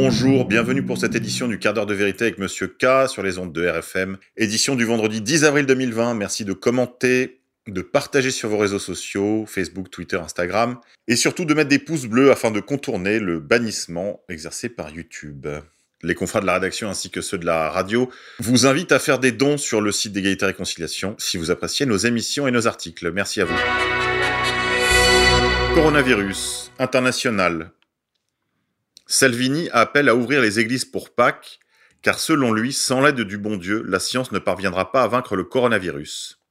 bonjour, bienvenue pour cette édition du quart d'heure de vérité avec Monsieur K sur les ondes de RFM. Édition du vendredi 10 avril 2020. Merci de commenter, de partager sur vos réseaux sociaux, Facebook, Twitter, Instagram, et surtout de mettre des pouces bleus afin de contourner le bannissement exercé par YouTube. Les confrères de la rédaction ainsi que ceux de la radio vous invitent à faire des dons sur le site d'égalité et réconciliation si vous appréciez nos émissions et nos articles. Merci à vous. Coronavirus international. Salvini appelle à ouvrir les églises pour Pâques, car selon lui, sans l'aide du bon Dieu, la science ne parviendra pas à vaincre le coronavirus.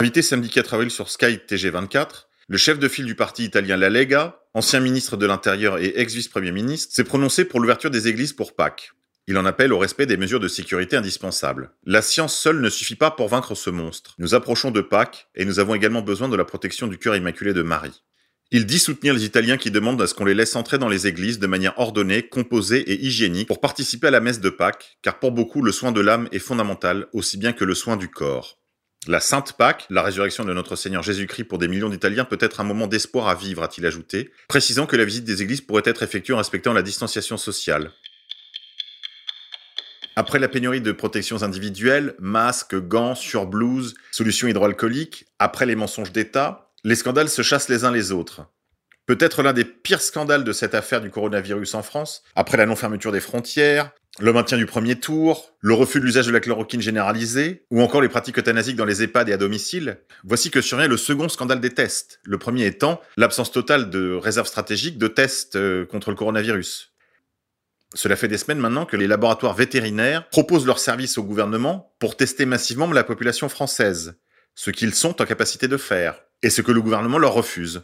Invité samedi 4 avril sur Sky TG24, le chef de file du parti italien La Lega, ancien ministre de l'Intérieur et ex-vice-premier ministre, s'est prononcé pour l'ouverture des églises pour Pâques. Il en appelle au respect des mesures de sécurité indispensables. La science seule ne suffit pas pour vaincre ce monstre. Nous approchons de Pâques et nous avons également besoin de la protection du cœur immaculé de Marie. Il dit soutenir les Italiens qui demandent à ce qu'on les laisse entrer dans les églises de manière ordonnée, composée et hygiénique pour participer à la messe de Pâques, car pour beaucoup le soin de l'âme est fondamental aussi bien que le soin du corps. La Sainte Pâque, la résurrection de notre Seigneur Jésus-Christ pour des millions d'Italiens peut être un moment d'espoir à vivre, a-t-il ajouté, précisant que la visite des églises pourrait être effectuée en respectant la distanciation sociale. Après la pénurie de protections individuelles, masques, gants, surblouses, solutions hydroalcooliques, après les mensonges d'État, les scandales se chassent les uns les autres. Peut-être l'un des pires scandales de cette affaire du coronavirus en France, après la non-fermeture des frontières, le maintien du premier tour, le refus de l'usage de la chloroquine généralisée, ou encore les pratiques euthanasiques dans les EHPAD et à domicile, voici que survient le second scandale des tests, le premier étant l'absence totale de réserve stratégique de tests euh, contre le coronavirus. Cela fait des semaines maintenant que les laboratoires vétérinaires proposent leurs services au gouvernement pour tester massivement la population française, ce qu'ils sont en capacité de faire et ce que le gouvernement leur refuse.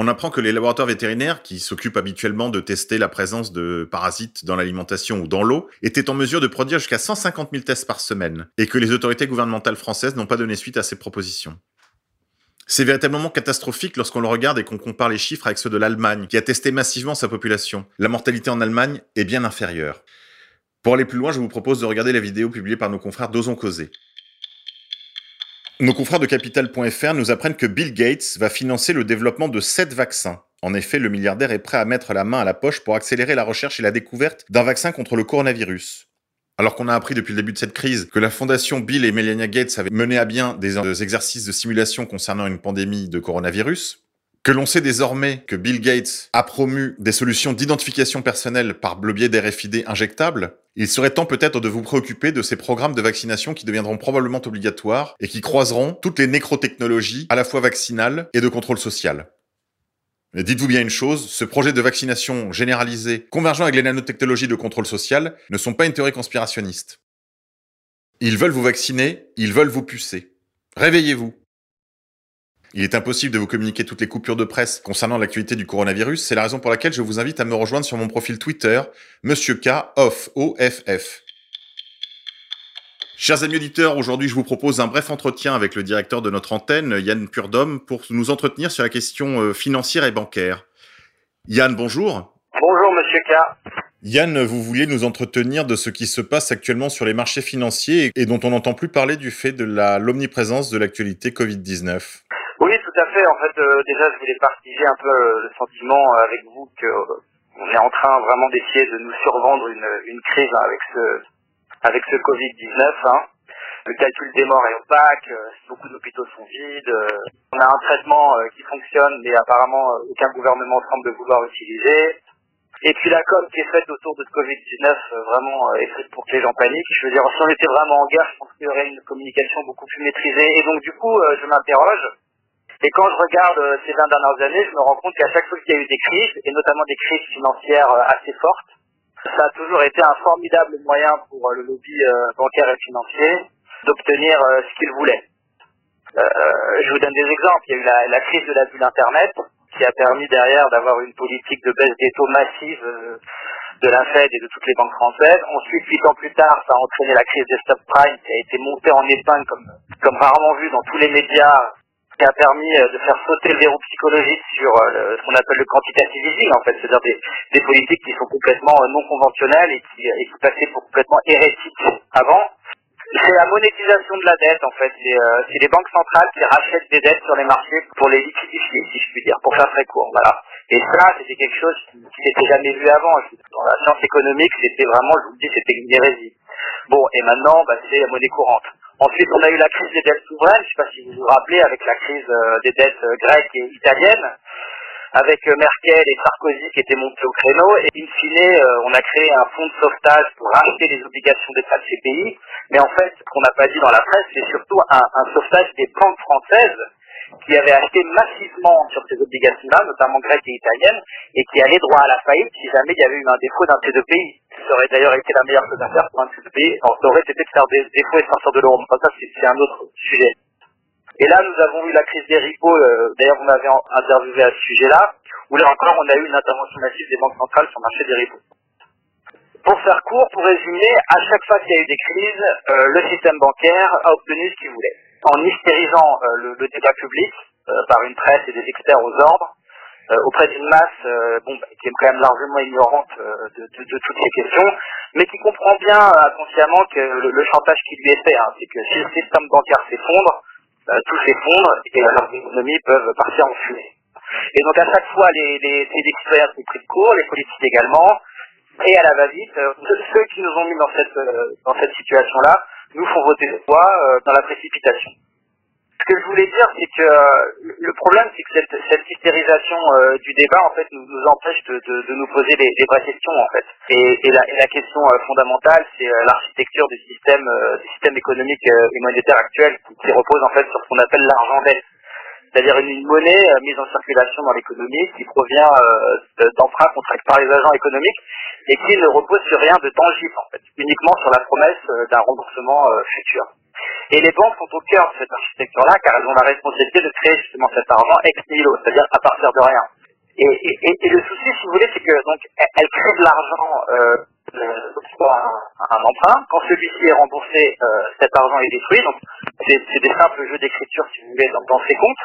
On apprend que les laboratoires vétérinaires, qui s'occupent habituellement de tester la présence de parasites dans l'alimentation ou dans l'eau, étaient en mesure de produire jusqu'à 150 000 tests par semaine, et que les autorités gouvernementales françaises n'ont pas donné suite à ces propositions. C'est véritablement catastrophique lorsqu'on le regarde et qu'on compare les chiffres avec ceux de l'Allemagne, qui a testé massivement sa population. La mortalité en Allemagne est bien inférieure. Pour aller plus loin, je vous propose de regarder la vidéo publiée par nos confrères d'Osons Causer. Nos confrères de Capital.fr nous apprennent que Bill Gates va financer le développement de 7 vaccins. En effet, le milliardaire est prêt à mettre la main à la poche pour accélérer la recherche et la découverte d'un vaccin contre le coronavirus. Alors qu'on a appris depuis le début de cette crise que la fondation Bill et Melania Gates avaient mené à bien des exercices de simulation concernant une pandémie de coronavirus, que l'on sait désormais que Bill Gates a promu des solutions d'identification personnelle par le biais d'RFID injectables, il serait temps peut-être de vous préoccuper de ces programmes de vaccination qui deviendront probablement obligatoires et qui croiseront toutes les nécrotechnologies à la fois vaccinales et de contrôle social. Mais dites-vous bien une chose, ce projet de vaccination généralisé, convergent avec les nanotechnologies de contrôle social, ne sont pas une théorie conspirationniste. Ils veulent vous vacciner, ils veulent vous pucer. Réveillez-vous. Il est impossible de vous communiquer toutes les coupures de presse concernant l'actualité du coronavirus. C'est la raison pour laquelle je vous invite à me rejoindre sur mon profil Twitter, Monsieur K, off, O-F-F. Chers amis auditeurs, aujourd'hui je vous propose un bref entretien avec le directeur de notre antenne, Yann Purdom, pour nous entretenir sur la question euh, financière et bancaire. Yann, bonjour. Bonjour Monsieur K. Yann, vous vouliez nous entretenir de ce qui se passe actuellement sur les marchés financiers et dont on n'entend plus parler du fait de l'omniprésence de l'actualité Covid-19. En fait, euh, déjà, je voulais partager un peu euh, le sentiment avec vous que euh, on est en train vraiment d'essayer de nous survendre une, une crise hein, avec ce avec ce Covid-19. Hein. Le calcul des morts est opaque, beaucoup d'hôpitaux sont vides. on a un traitement qui fonctionne, mais apparemment aucun gouvernement semble vouloir utiliser. Et puis la com qui est faite autour de ce Covid-19 vraiment est faite pour que les gens paniquent. Je veux dire, si on était vraiment en guerre, je pense qu'il y aurait une communication beaucoup plus maîtrisée. Et donc du coup, je m'interroge et quand je regarde euh, ces 20 dernières années, je me rends compte qu'à chaque fois qu'il y a eu des crises, et notamment des crises financières euh, assez fortes, ça a toujours été un formidable moyen pour euh, le lobby bancaire et financier d'obtenir ce qu'il voulait. je vous donne des exemples. Il y a eu la, la crise de la bulle Internet, qui a permis derrière d'avoir une politique de baisse des taux massive de la Fed et de toutes les banques françaises. Ensuite, huit ans plus tard, ça a entraîné la crise des subprimes qui a été montée en épingle comme, comme rarement vu dans tous les médias qui a permis euh, de faire sauter le verrou psychologique sur euh, ce qu'on appelle le quantitative easing, en fait, c'est-à-dire des, politiques qui sont complètement euh, non conventionnelles et qui, et qui passaient pour complètement hérétiques avant. C'est la monétisation de la dette, en fait. C'est les banques centrales qui rachètent des dettes sur les marchés pour les liquidifier, si je puis dire, pour faire très court. Voilà. Et ça, c'était quelque chose qui n'était jamais vu avant. Dans la science économique, c'était vraiment, je vous le dis, c'était une hérésie. Bon, et maintenant, bah, c'est la monnaie courante. Ensuite, on a eu la crise des dettes souveraines, je ne sais pas si vous vous rappelez, avec la crise euh, des dettes euh, grecques et italiennes, avec euh, Merkel et Sarkozy qui étaient montés au créneau, et in fine, on a créé un fonds de sauvetage pour racheter les obligations d'État de ces pays. Mais en fait, ce qu'on n'a pas dit dans la presse, c'est surtout un, un sauvetage des banques françaises qui avaient acheté massivement sur ces obligations-là, notamment grecques et italiennes, et qui allaient droit à la faillite si jamais il y avait eu un défaut d'un de ces deux pays. Ça aurait d'ailleurs été la meilleure chose à faire pour un de ces deux pays. ça aurait été de faire des défauts et de sortir de l'euro. Enfin, ça, c'est un autre sujet. Et là, nous avons eu la crise des ripos. Euh, d'ailleurs, vous m'avez interviewé à ce sujet-là, où là encore, on a eu une intervention massive des banques centrales sur le marché des ripos. Pour faire court, pour résumer, à chaque fois qu'il y a eu des crises, euh, le système bancaire a obtenu ce qu'il voulait. En hystérisant euh, le, débat public par une presse et des experts aux ordres, euh, auprès d'une masse euh, bah, qui est quand même largement ignorante euh, de, toutes ces questions, mais qui comprend bien inconsciemment que le, chantage qui lui est fait, hein, c'est que si le système bancaire s'effondre, tout s'effondre et leurs économies peuvent partir en fumée. Et donc à chaque fois, les, les, les citoyens sont pris de court, les politiques également, et à la va-vite, ceux qui nous ont mis dans cette situation-là nous font voter le poids dans la précipitation ce que je voulais dire, c'est que euh, le problème, c'est que cette, cette hystérisation euh, du débat, en fait, nous, nous empêche de, de, de, nous poser les, les, vraies questions, en fait. Et, et, la, et la, question euh, fondamentale, c'est l'architecture du système, du système économique et monétaire actuel, qui, repose en fait sur ce qu'on appelle l'argent dette, c'est-à-dire une, monnaie mise en circulation dans l'économie qui provient d'emprunts contractés par les agents économiques et qui ne repose sur rien de tangible, en fait, uniquement sur la promesse d'un remboursement futur. Et les banques sont au cœur de cette architecture-là, car elles ont la responsabilité de créer justement cet argent ex nihilo, c'est-à-dire à partir de rien. Et, le souci, si vous voulez, c'est que donc elles créent de l'argent euh, soit un, un, emprunt. Quand celui-ci est remboursé, euh, cet argent est détruit. C'est des simples jeux d'écriture, si vous voulez, dans, ces comptes.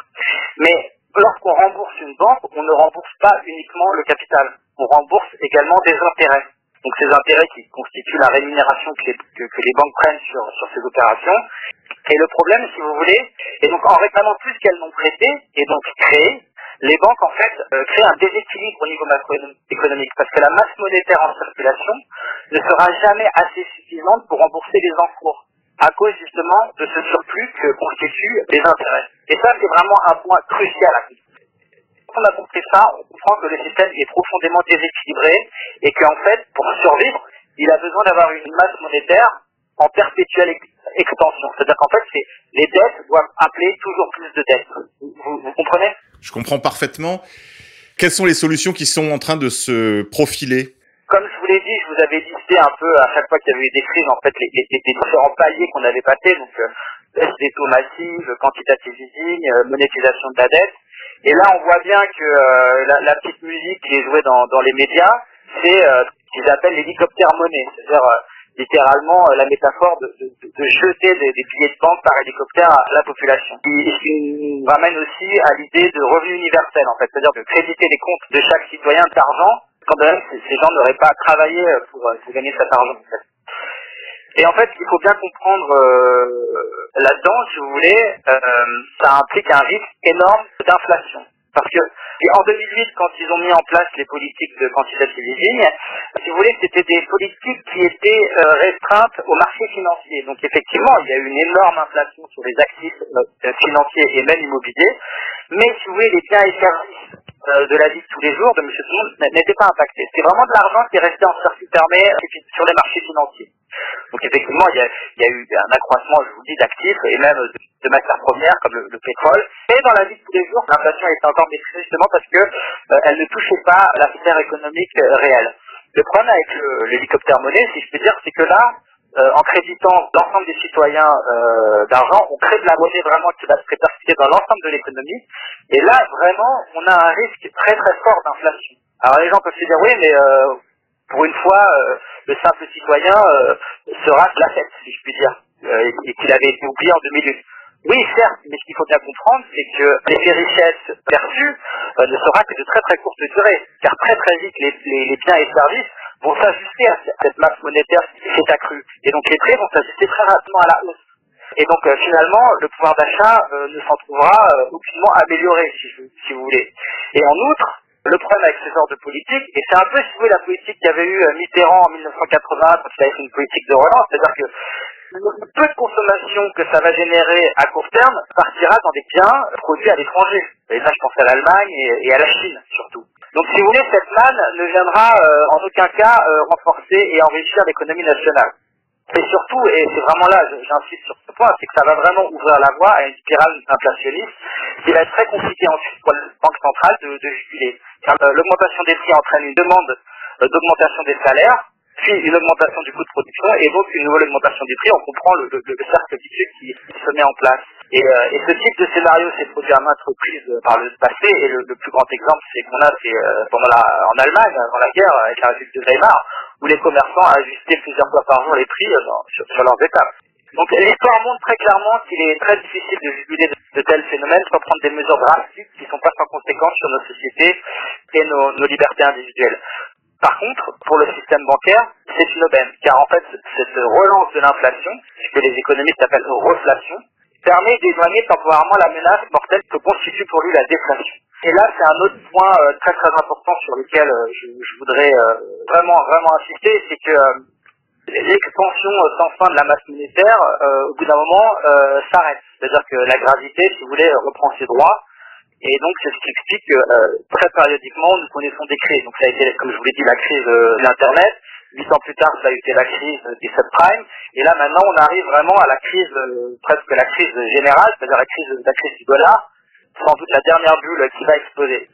Mais lorsqu'on rembourse une banque, on ne rembourse pas uniquement le capital. On rembourse également des intérêts donc ces intérêts qui constituent la rémunération que les, que, que les banques prennent sur, sur ces opérations. Et le problème, si vous voulez, et donc en réclamant plus qu'elles n'ont prêté et donc créé, les banques en fait euh, créent un déséquilibre au niveau macroéconomique parce que la masse monétaire en circulation ne sera jamais assez suffisante pour rembourser les encours à cause justement de ce surplus que constituent les intérêts. Et ça, c'est vraiment un point crucial à on a compris ça, on comprend que le système est profondément déséquilibré et qu'en fait, pour survivre, il a besoin d'avoir une masse monétaire en perpétuelle extension. C'est-à-dire qu'en fait, les dettes doivent appeler toujours plus de dettes. Vous, comprenez? Je comprends parfaitement. Quelles sont les solutions qui sont en train de se profiler? Comme je vous l'ai dit, je vous avais listé un peu à chaque fois qu'il y avait eu des crises, en fait, les, les, les différents paliers qu'on avait passés. Donc, euh, des taux massifs, quantitative easing, euh, monétisation de la dette. Et là, on voit bien que euh, la, la, petite musique qui est jouée dans, dans les médias, c'est euh, ce qu'ils appellent l'hélicoptère monnaie, c'est-à-dire euh, littéralement la métaphore de, de, de jeter des, des, billets de banque par hélicoptère à la population. Qui, qui ramène aussi à l'idée de revenu universel, en fait, c'est-à-dire de créditer les comptes de chaque citoyen d'argent, quand même ces gens n'auraient pas à travailler pour, pour gagner cet argent. Et en fait, qu'il faut bien comprendre euh, là-dedans, si vous voulez, euh, ça implique un risque énorme d'inflation. Parce que en 2008, quand ils ont mis en place les politiques de quantitative easing, si vous voulez, c'était des politiques qui étaient euh, restreintes au marché financier. Donc effectivement, il y a eu une énorme inflation sur les actifs euh, financiers et même immobiliers. Mais si vous voulez, les biens et services euh, de la vie de tous les jours de M. Tout n'étaient pas impactés. C'était vraiment de l'argent qui est resté en circuit fermé sur les marchés financiers. Donc effectivement, il y a, eu un accroissement, je vous dis, d'actifs et même de, matières premières comme le, le, pétrole. Et dans la vie de tous les jours, l'inflation était encore maîtrisée justement parce que euh, elle ne touchait pas la sphère économique euh, réelle. Le problème avec l'hélicoptère monnaie, si je peux dire, c'est que là, euh, en créditant l'ensemble des citoyens euh, d'argent, on crée de la monnaie vraiment qui va se répercuter dans l'ensemble de l'économie. Et là, vraiment, on a un risque très très fort d'inflation. Alors les gens peuvent se dire, oui, mais euh, pour une fois, euh, le simple citoyen euh, sera la fête, si je puis dire, euh, et qu'il avait été oublié en 2008. Oui, certes, mais ce qu'il faut bien comprendre, c'est que l'effet richesse perçu ne sera que de très très courte durée, car très très vite, les, les, les biens et services vont s'ajuster à cette masse monétaire qui s'est accrue. Et donc les prix vont s'ajuster très rapidement à la hausse. Et donc euh, finalement, le pouvoir d'achat euh, ne s'en trouvera euh, aucunement amélioré, si, si, vous voulez. Et en outre, le problème avec ce genre de politique, et c'est un peu, si vous voulez, la politique qu'il y avait eu euh, Mitterrand en 1980 quand il avait fait une politique de relance, c'est-à-dire que le peu de consommation que ça va générer à court terme partira dans des biens produits à l'étranger. Et là, je pense à l'Allemagne et, à la Chine surtout. Donc, si vous voulez, cette manne ne viendra euh, en aucun cas euh, renforcer et enrichir l'économie nationale. Et surtout, et c'est vraiment là, j'insiste sur ce point, c'est que ça va vraiment ouvrir la voie à une spirale inflationniste qui va être très compliqué ensuite pour la Banque centrale de, de juguler. Euh, l'augmentation des prix entraîne une demande euh, d'augmentation des salaires, puis une augmentation du coût de production, et donc une nouvelle augmentation des prix. On comprend le, le, le cercle vicieux qui, se met en place. Et, euh, et, ce type de scénario s'est produit à maintes reprises par le passé, et le, plus grand exemple c'est qu'on a, c'est pendant la, en Allemagne, avant la guerre, avec la République de Weimar, où les commerçants ajustaient plusieurs fois par jour les prix euh, sur, leurs étapes. Donc l'histoire montre très clairement qu'il est très difficile de juguler de, tels phénomènes sans prendre des mesures drastiques qui ne sont pas sans conséquence sur nos sociétés et nos, libertés individuelles. Par contre, pour le système bancaire, c'est une aubaine, car en fait, cette relance de l'inflation, ce que les économistes appellent reflation, permet d'éloigner temporairement la menace mortelle que constitue pour lui la déflation. Et là, c'est un autre point euh, très très important sur lequel euh, je, je, voudrais euh, vraiment vraiment insister, c'est que l'expansion sans fin de la masse monétaire, au bout d'un moment, s'arrête. C'est-à-dire que la gravité, si vous voulez, reprend ses droits. Et donc, c'est ce qui explique que très périodiquement, nous connaissons des crises. Donc, ça a été, comme je vous l'ai dit, la crise de l'Internet. Huit ans plus tard, ça a été la crise des subprimes. Et là, maintenant, on arrive vraiment à la crise, presque la crise générale, c'est-à-dire la crise, la crise du dollar sans doute la dernière bulle qui va exploser.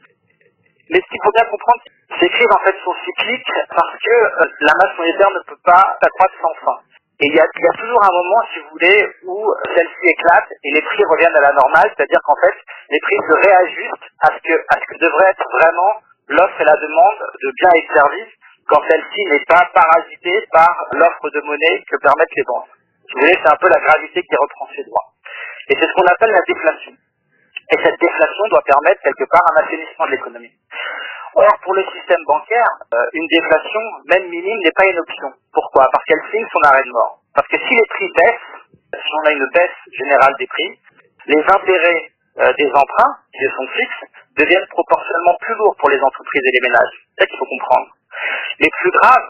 Mais ce qu'il faut bien comprendre, ces crises en fait sont cycliques parce que euh, la masse monétaire ne peut pas s'accroître sans fin. Et il y, a, y a toujours un moment, si vous voulez, où celle-ci éclate et les prix reviennent à la normale, c'est-à-dire qu'en fait, les prix se réajustent à ce que, à ce que devrait être vraiment l'offre et la demande de biens et de services quand celle-ci n'est pas parasitée par l'offre de monnaie que permettent les banques. Vous voulez, c'est un peu la gravité qui reprend ses droits. Et c'est ce qu'on appelle la déflation. Et cette déflation doit permettre quelque part un assainissement de l'économie. Or, pour le système bancaire, euh, une déflation, même minime, n'est pas une option. Pourquoi? Parce qu'elle signe son arrêt de mort. Parce que si les prix baissent, si on a une baisse générale des prix, les intérêts euh, des emprunts, qui sont fixes, deviennent proportionnellement plus lourds pour les entreprises et les ménages. C'est ça qu'il faut comprendre. Mais plus grave,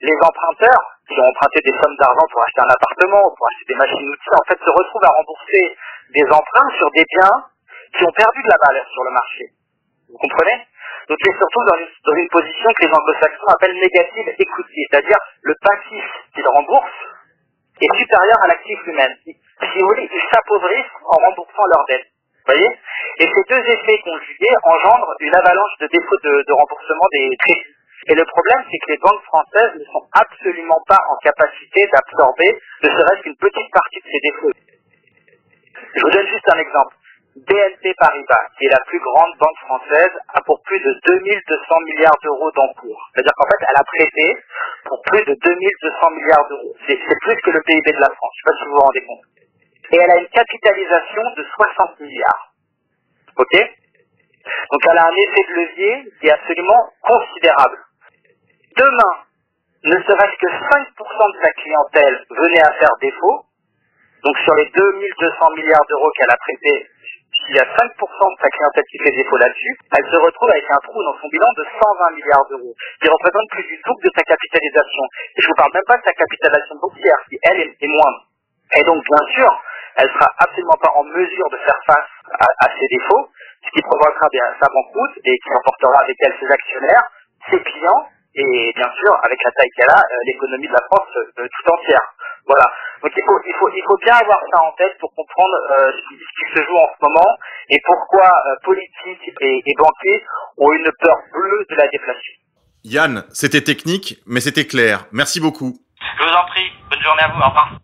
les emprunteurs qui ont emprunté des sommes d'argent pour acheter un appartement ou pour acheter des machines-outils, en fait, se retrouvent à rembourser des emprunts sur des biens qui ont perdu de la valeur sur le marché. Vous comprenez? Donc il est surtout dans une, dans une position que les anglo-saxons appellent négative equity, c'est-à-dire le passif qu'ils remboursent est supérieur à l'actif lui-même. Si vous voulez, ils s'appauvrissent en remboursant leurs dettes. Vous voyez? Et ces deux effets conjugués engendrent une avalanche de défauts de, remboursement des crédits. Et le problème, c'est que les banques françaises ne sont absolument pas en capacité d'absorber ne serait-ce qu'une petite partie de ces défauts. Je vous donne juste un exemple. BNP Paribas, qui est la plus grande banque française, a pour plus de 2200 milliards d'euros d'encours. C'est-à-dire qu'en fait, elle a prêté pour plus de 2200 milliards d'euros. C'est plus que le PIB de la France. Je ne sais pas si vous vous rendez compte. Et elle a une capitalisation de 60 milliards. OK Donc elle a un effet de levier qui est absolument considérable. Demain, ne serait-ce que 5% de sa clientèle venait à faire défaut, donc sur les 2200 milliards d'euros qu'elle a prêtés s'il y a 5% de sa clientèle qui fait défaut là-dessus, elle se retrouve avec un trou dans son bilan de 120 milliards d'euros, qui représente plus du double de sa capitalisation. Et je vous parle même pas de sa capitalisation boursière, qui elle est, moindre. Et donc, bien sûr, elle sera absolument pas en mesure de faire face à, ces défauts, ce qui provoquera bien sa banqueroute et qui emportera avec elle ses actionnaires, ses clients, et bien sûr, avec la taille qu'elle a, euh, l'économie de la France euh, tout entière. Voilà. Donc il faut, il faut, il faut bien avoir ça en tête pour comprendre euh, ce, qui, se joue en ce moment et pourquoi euh, politiques et, et banquiers ont une peur bleue de la déflation. Yann, c'était technique, mais c'était clair. Merci beaucoup. Je vous en prie. Bonne journée à vous. Au revoir.